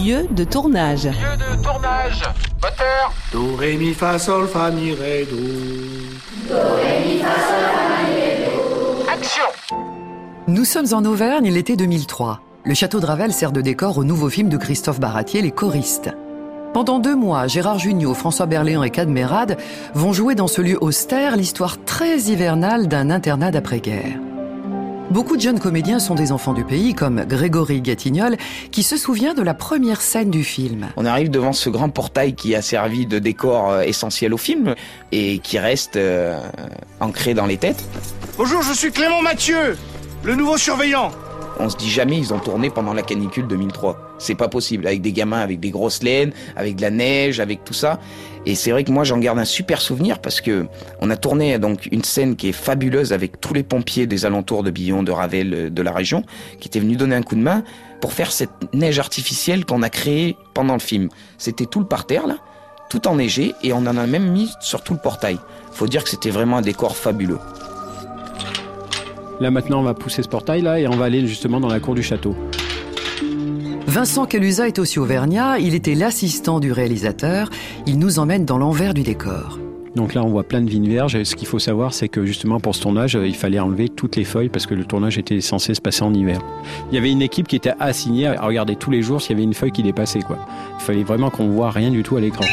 lieu de tournage. Lieu de tournage. Moteur. Do, ré, mi, fa, sol, fa, mi, ré, do. Do, ré, mi, fa, sol, fa, mi, ré, do. Action. Nous sommes en Auvergne l'été 2003. Le château de Ravel sert de décor au nouveau film de Christophe Baratier, Les choristes. Pendant deux mois, Gérard Jugnot, François Berléand et Cadmerade vont jouer dans ce lieu austère l'histoire très hivernale d'un internat d'après-guerre. Beaucoup de jeunes comédiens sont des enfants du pays, comme Grégory Gatignol, qui se souvient de la première scène du film. On arrive devant ce grand portail qui a servi de décor euh, essentiel au film et qui reste euh, ancré dans les têtes. Bonjour, je suis Clément Mathieu, le nouveau surveillant. On se dit jamais ils ont tourné pendant la canicule 2003. C'est pas possible avec des gamins avec des grosses laines, avec de la neige, avec tout ça. Et c'est vrai que moi j'en garde un super souvenir parce que on a tourné donc une scène qui est fabuleuse avec tous les pompiers des alentours de Billon, de Ravel, euh, de la région qui étaient venus donner un coup de main pour faire cette neige artificielle qu'on a créée pendant le film. C'était tout le parterre là, tout enneigé et on en a même mis sur tout le portail. Faut dire que c'était vraiment un décor fabuleux. Là maintenant on va pousser ce portail là et on va aller justement dans la cour du château. Vincent Calusa est aussi auvergnat, il était l'assistant du réalisateur, il nous emmène dans l'envers du décor. Donc là, on voit plein de vignes vierges. Et ce qu'il faut savoir, c'est que justement pour ce tournage, il fallait enlever toutes les feuilles parce que le tournage était censé se passer en hiver. Il y avait une équipe qui était assignée à regarder tous les jours s'il y avait une feuille qui dépassait. Quoi. Il fallait vraiment qu'on voit rien du tout à l'écran.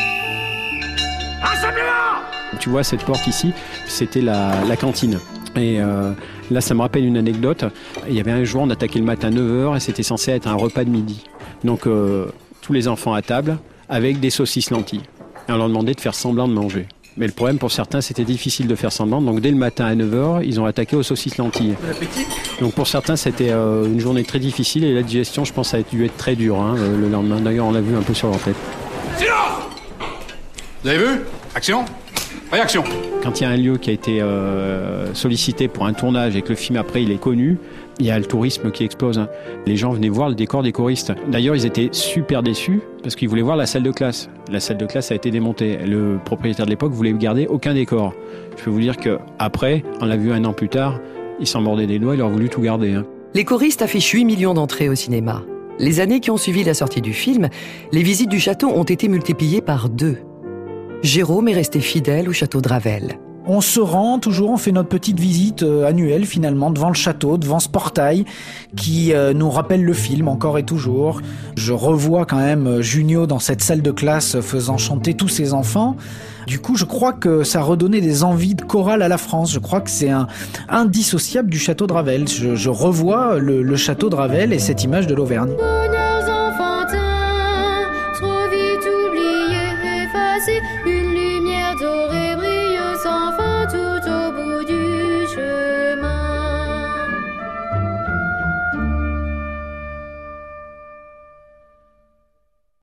Tu vois cette porte ici, c'était la, la cantine. Et euh, là, ça me rappelle une anecdote. Il y avait un jour, on attaquait le matin à 9h et c'était censé être un repas de midi. Donc, euh, tous les enfants à table avec des saucisses lentilles. Et on leur demandait de faire semblant de manger. Mais le problème pour certains, c'était difficile de faire semblant. Donc, dès le matin à 9h, ils ont attaqué aux saucisses lentilles. Donc, pour certains, c'était euh, une journée très difficile et la digestion, je pense, a dû être très dure hein, le lendemain. D'ailleurs, on l'a vu un peu sur leur tête. Silence Vous avez vu? Action Réaction Quand il y a un lieu qui a été euh, sollicité pour un tournage et que le film après il est connu, il y a le tourisme qui explose. hein. Les gens venaient voir le décor des choristes. D'ailleurs, ils étaient super déçus parce qu'ils voulaient voir la salle de classe. La salle de classe a été démontée. Le propriétaire de l'époque voulait garder aucun décor. Je peux vous dire que après, on l'a vu un an plus tard, il s'en mordait des doigts, il aurait voulu tout garder. hein. Les choristes affichent 8 millions d'entrées au cinéma. Les années qui ont suivi la sortie du film, les visites du château ont été multipliées par deux. Jérôme est resté fidèle au château de Ravel. On se rend toujours, on fait notre petite visite euh, annuelle finalement devant le château, devant ce portail qui euh, nous rappelle le film encore et toujours. Je revois quand même euh, Junio dans cette salle de classe faisant chanter tous ses enfants. Du coup, je crois que ça a redonné des envies de chorale à la France. Je crois que c'est un indissociable du château de Ravel. Je, je revois le, le château de Ravel et cette image de l'Auvergne. 雨